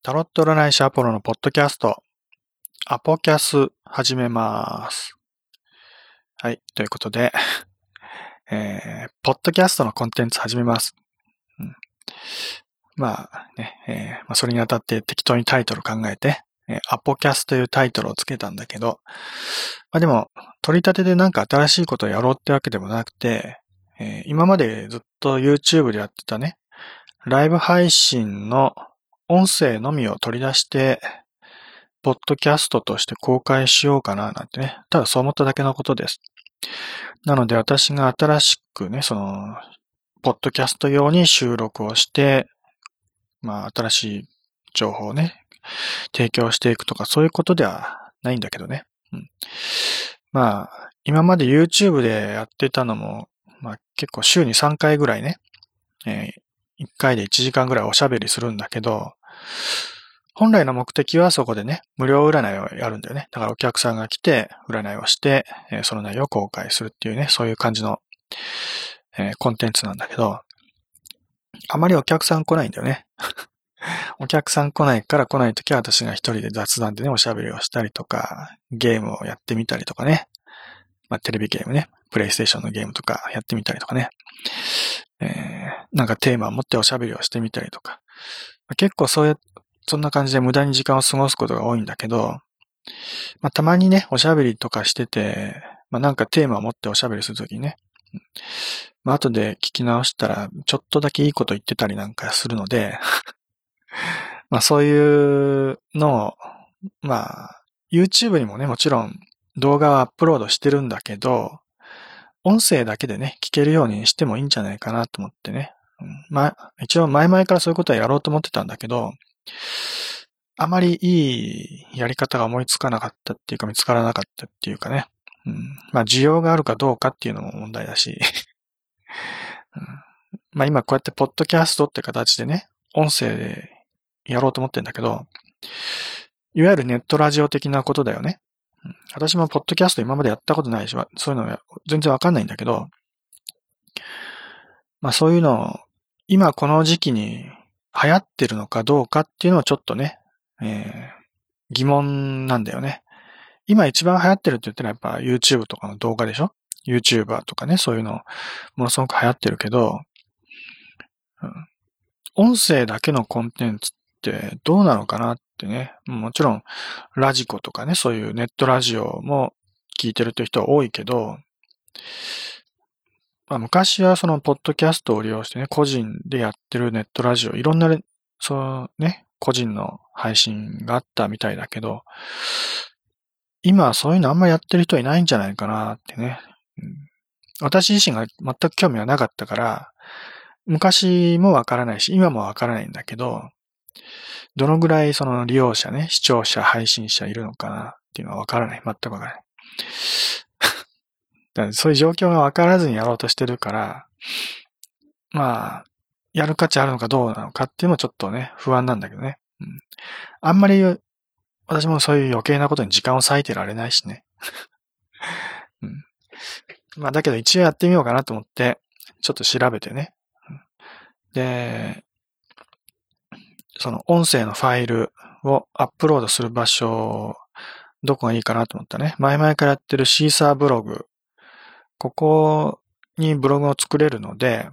タロット占い師アポロのポッドキャスト、アポキャス始めます。はい。ということで、えー、ポッドキャストのコンテンツ始めます。うん、まあね、えーまあ、それにあたって適当にタイトル考えて、えーアポキャスというタイトルをつけたんだけど、まあでも、取り立てでなんか新しいことをやろうってわけでもなくて、えー今までずっと YouTube でやってたね、ライブ配信の音声のみを取り出して、ポッドキャストとして公開しようかななんてね。ただそう思っただけのことです。なので私が新しくね、その、ポッドキャスト用に収録をして、まあ新しい情報をね、提供していくとかそういうことではないんだけどね。うん、まあ、今まで YouTube でやってたのも、まあ結構週に3回ぐらいね、え1回で1時間ぐらいおしゃべりするんだけど、本来の目的はそこでね、無料占いをやるんだよね。だからお客さんが来て、占いをして、えその内容を公開するっていうね、そういう感じの、えコンテンツなんだけど、あまりお客さん来ないんだよね。お客さん来ないから来ないときは私が一人で雑談でね、おしゃべりをしたりとか、ゲームをやってみたりとかね。まあ、テレビゲームね、プレイステーションのゲームとかやってみたりとかね。えーなんかテーマを持っておしゃべりをしてみたりとか。結構そういう、そんな感じで無駄に時間を過ごすことが多いんだけど、まあ、たまにね、おしゃべりとかしてて、まあ、なんかテーマを持っておしゃべりするときね、まあ、後で聞き直したら、ちょっとだけいいこと言ってたりなんかするので、まあそういうのを、まあ、YouTube にもね、もちろん動画をアップロードしてるんだけど、音声だけでね、聞けるようにしてもいいんじゃないかなと思ってね。まあ、一応前々からそういうことはやろうと思ってたんだけど、あまりいいやり方が思いつかなかったっていうか見つからなかったっていうかね。うん、まあ需要があるかどうかっていうのも問題だし。うんまあ今こうやってポッドキャストって形でね、音声でやろうと思ってんだけど、いわゆるネットラジオ的なことだよね。うん私もポッドキャスト今までやったことないし、そういうのは全然わかんないんだけど、まあそういうのを今この時期に流行ってるのかどうかっていうのをちょっとね、えー疑問なんだよね。今一番流行ってるって言ったらやっぱ YouTube とかの動画でしょ ?YouTuber とかね、そういうのものすごく流行ってるけど、うん音声だけのコンテンツってどうなのかなってね。もちろん、ラジコとかね、そういうネットラジオも聞いてるって人は多いけど、まあ、昔はそのポッドキャストを利用してね、個人でやってるネットラジオ、いろんなね、そうね、個人の配信があったみたいだけど、今はそういうのあんまやってる人いないんじゃないかなってね。うん私自身が全く興味はなかったから、昔もわからないし、今もわからないんだけど、どのぐらいその利用者ね、視聴者、配信者いるのかなっていうのはわからない。全くわからない。だそういう状況がわからずにやろうとしてるから、まあ、やる価値あるのかどうなのかっていうのはちょっとね、不安なんだけどね。うん、あんまり、私もそういう余計なことに時間を割いてられないしね。うん、まあ、だけど一応やってみようかなと思って、ちょっと調べてね。で、その音声のファイルをアップロードする場所、どこがいいかなと思ったね。前々からやってるシーサーブログ。ここにブログを作れるので、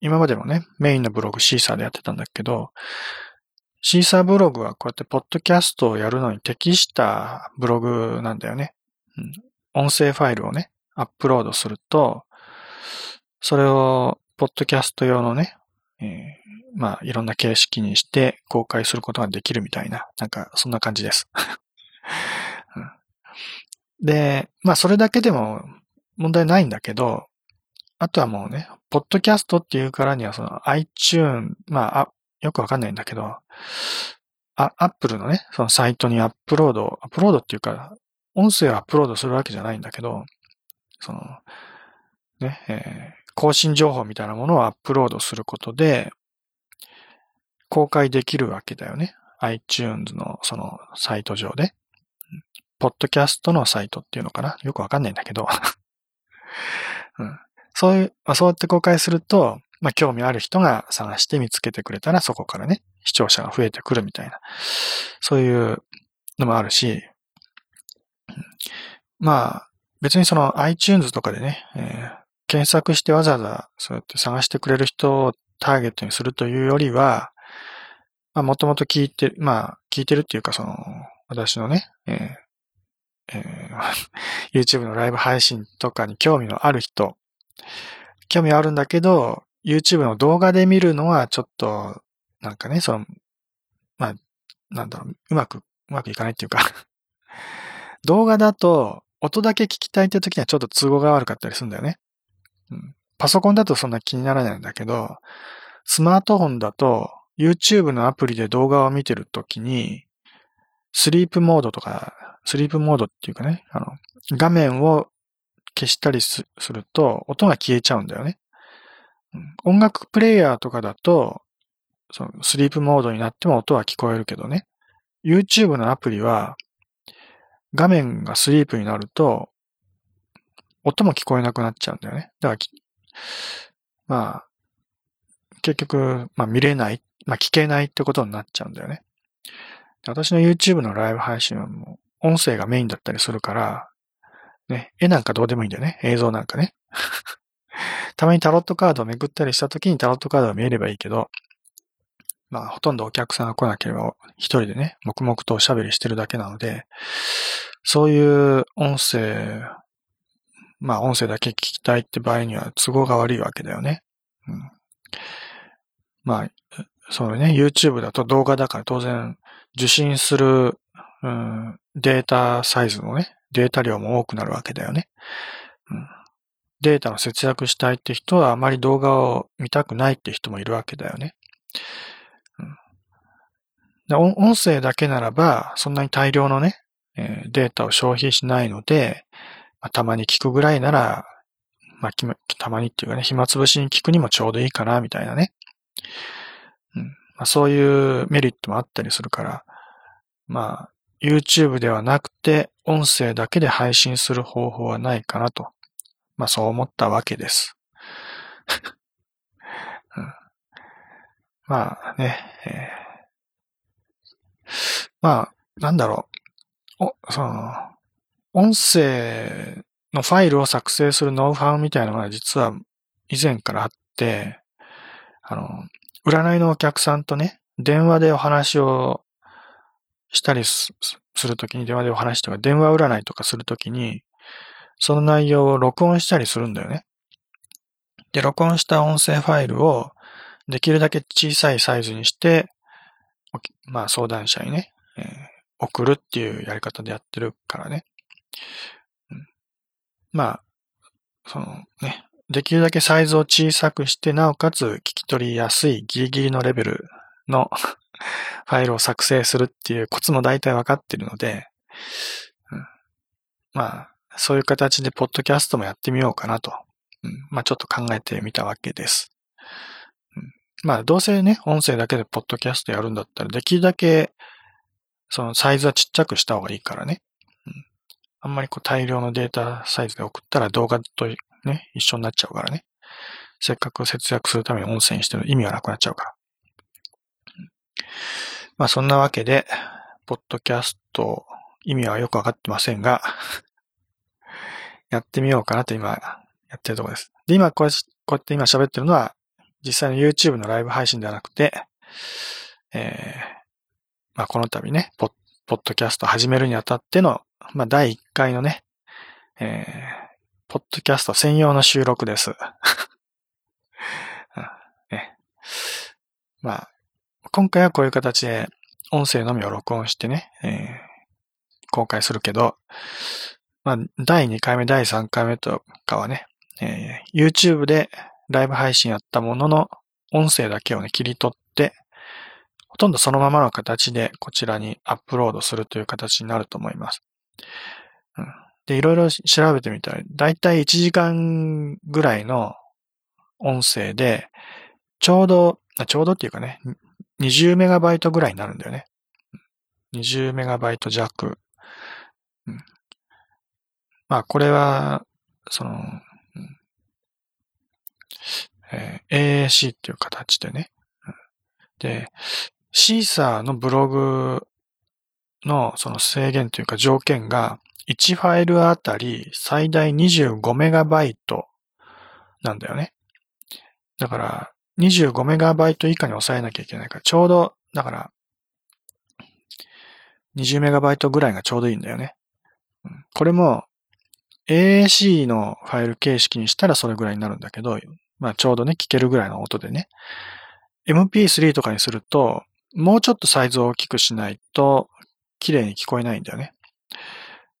今までもね、メインのブログシーサーでやってたんだけど、シーサーブログはこうやってポッドキャストをやるのに適したブログなんだよね。音声ファイルをね、アップロードすると、それをポッドキャスト用のね、えーまあいろんな形式にして公開することができるみたいな、なんかそんな感じです。で、まあそれだけでも問題ないんだけど、あとはもうね、ポッドキャストっていうからにはその iTune、まあ、よくわかんないんだけど、あ、Apple のね、そのサイトにアップロード、アップロードっていうか、音声をアップロードするわけじゃないんだけど、その、ね、えー更新情報みたいなものをアップロードすることで、公開できるわけだよね。iTunes のそのサイト上で。うんポッドキャストのサイトっていうのかなよくわかんないんだけど。うん、そういう、まあ、そうやって公開すると、まあ、興味ある人が探して見つけてくれたらそこからね、視聴者が増えてくるみたいな、そういうのもあるし、まあ、別にその iTunes とかでね、えー、検索してわざわざそうやって探してくれる人をターゲットにするというよりは、まあ、もともと聞いて、まあ、聞いてるっていうか、その、私のね、えーえー、YouTube のライブ配信とかに興味のある人、興味あるんだけど、YouTube の動画で見るのはちょっと、なんかね、その、まあ、なんだろう、うまく、うまくいかないっていうか 動画だと、音だけ聞きたいって時にはちょっと都合が悪かったりするんだよね。うん、パソコンだとそんな気にならないんだけど、スマートフォンだと YouTube のアプリで動画を見てるときに、スリープモードとか、スリープモードっていうかね、あの、画面を消したりすると音が消えちゃうんだよね。音楽プレイヤーとかだと、そのスリープモードになっても音は聞こえるけどね。YouTube のアプリは画面がスリープになると、音も聞こえなくなっちゃうんだよね。だから、まあ、結局、まあ見れない、まあ聞けないってことになっちゃうんだよね。私の YouTube のライブ配信はもう音声がメインだったりするから、ね、絵なんかどうでもいいんだよね。映像なんかね。たまにタロットカードをめくったりした時にタロットカードが見えればいいけど、まあ、ほとんどお客さんが来なければ、一人でね、黙々とおしゃべりしてるだけなので、そういう音声、まあ、音声だけ聞きたいって場合には都合が悪いわけだよね。うん、まあ、そうね、YouTube だと動画だから当然受信する、うん、データサイズのね、データ量も多くなるわけだよね。うん、データの節約したいって人はあまり動画を見たくないって人もいるわけだよね。音声だけならば、そんなに大量のね、えデータを消費しないので、まあ、たまに聞くぐらいなら、まあ、たまにっていうかね、暇つぶしに聞くにもちょうどいいかな、みたいなね。うんまあ、そういうメリットもあったりするから、まあ、YouTube ではなくて、音声だけで配信する方法はないかなと。まあ、そう思ったわけです。うん、まあね、えーまあ、なんだろう。お、その、音声のファイルを作成するノウハウみたいなのが実は以前からあって、あの、占いのお客さんとね、電話でお話をしたりするときに、電話でお話とか、電話占いとかするときに、その内容を録音したりするんだよね。で、録音した音声ファイルをできるだけ小さいサイズにして、まあ相談者にね、えー、送るっていうやり方でやってるからね。うん、まあ、そのね、できるだけサイズを小さくして、なおかつ聞き取りやすいギリギリのレベルの ファイルを作成するっていうコツも大体わかってるので、うん、まあ、そういう形でポッドキャストもやってみようかなと、うん、まあちょっと考えてみたわけです。まあ、どうせね、音声だけでポッドキャストやるんだったら、できるだけ、そのサイズはちっちゃくした方がいいからね。うん。あんまりこう大量のデータサイズで送ったら動画とね、一緒になっちゃうからね。せっかく節約するために音声にしてる意味がなくなっちゃうから。まあ、そんなわけで、ポッドキャスト、意味はよくわかってませんがやってみようかなと今、やってるところです。で、今こうやって今喋ってるのは、実際の YouTube のライブ配信ではなくて、えー、まあ、この度ね、ポッ、ポッドキャスト始めるにあたっての、まあ、第1回のね、えー、ポッドキャスト専用の収録です。ね、まあ、今回はこういう形で音声のみを録音してね、えー、公開するけど、まあ、第2回目、第3回目とかはね、えー、YouTube でライブ配信やったものの、音声だけをね、切り取って、ほとんどそのままの形でこちらにアップロードするという形になると思います。うん、で、いろいろ調べてみたら、だいたい1時間ぐらいの音声で、ちょうど、ちょうどっていうかね、20メガバイトぐらいになるんだよね。20メガバイト弱。うん、まあ、これは、その、えー、AAC っていう形でね。で、シーサーのブログのその制限というか条件が1ファイルあたり最大25メガバイトなんだよね。だから25メガバイト以下に抑えなきゃいけないから、ちょうど、だから、20メガバイトぐらいがちょうどいいんだよね。これも AAC のファイル形式にしたらそれぐらいになるんだけど、まあちょうどね、聞けるぐらいの音でね。MP3 とかにすると、もうちょっとサイズを大きくしないと、綺麗に聞こえないんだよね。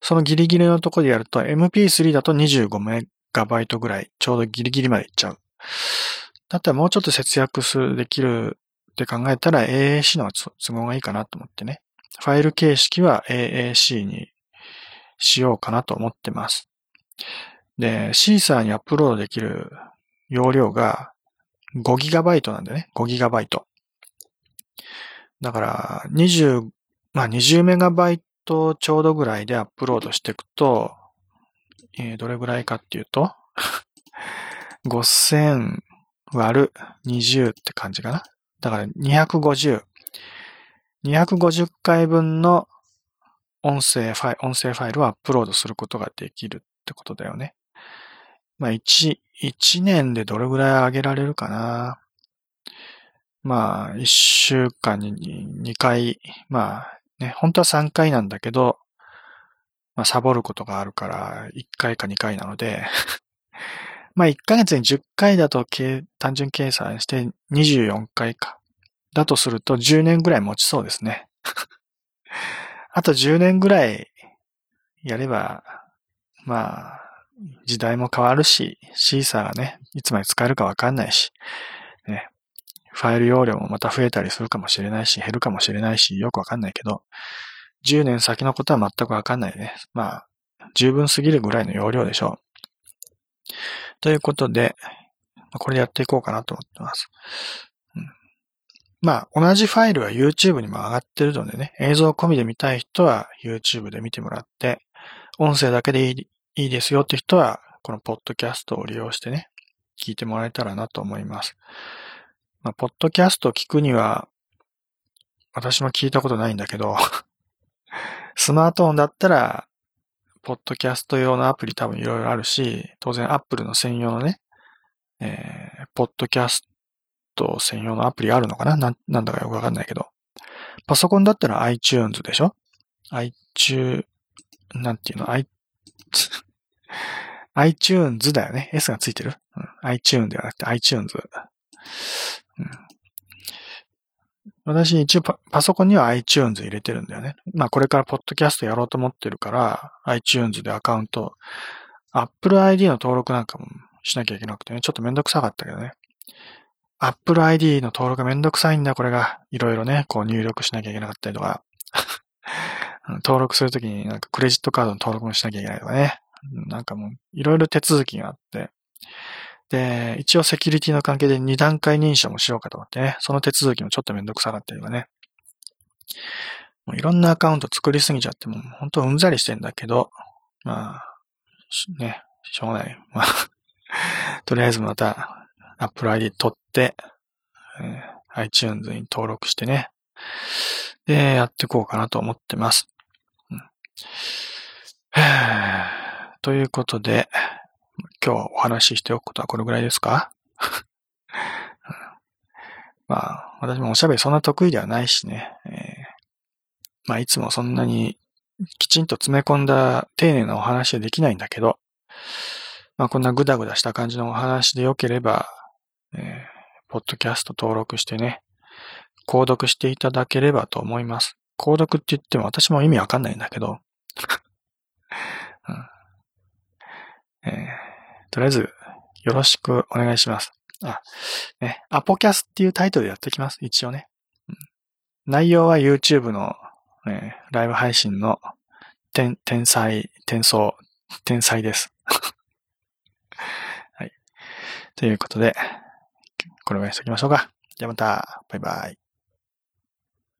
そのギリギリのところでやると、MP3 だと25メガバイトぐらい、ちょうどギリギリまでいっちゃう。だったらもうちょっと節約する、できるって考えたら AAC の都合がいいかなと思ってね。ファイル形式は AAC にしようかなと思ってます。で、シーサーにアップロードできる容量が 5GB なんだよね。5GB。だから、20、まあ 20MB ちょうどぐらいでアップロードしていくと、えー、どれぐらいかっていうと、5000割る20って感じかな。だから250。250回分の音声ファイル、音声ファイルをアップロードすることができるってことだよね。まあ、1、1年でどれぐらい上げられるかな。まあ、1週間に2回、まあ、ね、本当は3回なんだけど、まあ、サボることがあるから、1回か2回なので まあ、1ヶ月に10回だと単純計算して24回か。だとすると10年ぐらい持ちそうですね。あと10年ぐらいやれば、まあ、時代も変わるし、シーサーがね、いつまで使えるかわかんないし、ファイル容量もまた増えたりするかもしれないし、減るかもしれないし、よくわかんないけど、10年先のことは全くわかんないね。まあ、十分すぎるぐらいの容量でしょう。ということで、これでやっていこうかなと思ってます。まあ、同じファイルは YouTube にも上がってるのでね、映像込みで見たい人は YouTube で見てもらって、音声だけでいいいいですよって人は、このポッドキャストを利用してね、聞いてもらえたらなと思います。まあ、ポッドキャストを聞くには、私も聞いたことないんだけど スマートフォンだったら、ポッドキャスト用のアプリ多分いろいろあるし、当然 Apple の専用のね、えー、ポッドキャスト専用のアプリあるのかな？ななんだかよくわかんないけど。パソコンだったら iTunes でしょ ?iTunes、なんていうの ?i、iTunes だよね。S がついてる、うん、?iTunes ではなくて iTunes。私一応パソコンには iTunes 入れてるんだよね。まあこれからポッドキャストやろうと思ってるから iTunes でアカウント、Apple ID の登録なんかもしなきゃいけなくてね、ちょっとめんどくさかったけどね。Apple ID の登録めんどくさいんだ、これが。いろいろね、こう入力しなきゃいけなかったりとか。登録するときになんかクレジットカードの登録もしなきゃいけないとかね。なんかもういろいろ手続きがあって。で、一応セキュリティの関係で2段階認証もしようかと思ってね。その手続きもちょっとめんどくさかったりとかね。もういろんなアカウント作りすぎちゃってもう本当うんざりしてんだけど、まあ、ね、しょうがない。まあ とりあえずまた Apple ID 取って、えー、iTunes に登録してね。で、やっていこうかなと思ってます。うん、ということで、今日お話ししておくことはこれぐらいですか？まあ、私もおしゃべりそんな得意ではないしね。えー、まあ、いつもそんなにきちんと詰め込んだ丁寧なお話はできないんだけど、まあ、こんなグダグダした感じのお話でよければ、えー、ポッドキャスト登録してね、購読していただければと思います。購読って言っても私も意味わかんないんだけど、うん。えー、とりあえずよろしくお願いします。あ、ね、アポキャスっていうタイトルでやってきます。一応ね。うん、内容は YouTube の、え、ライブ配信の天天才、天才、天才です。はい。ということで、これぐらいにしときましょうか。じゃあまた、バイバイ。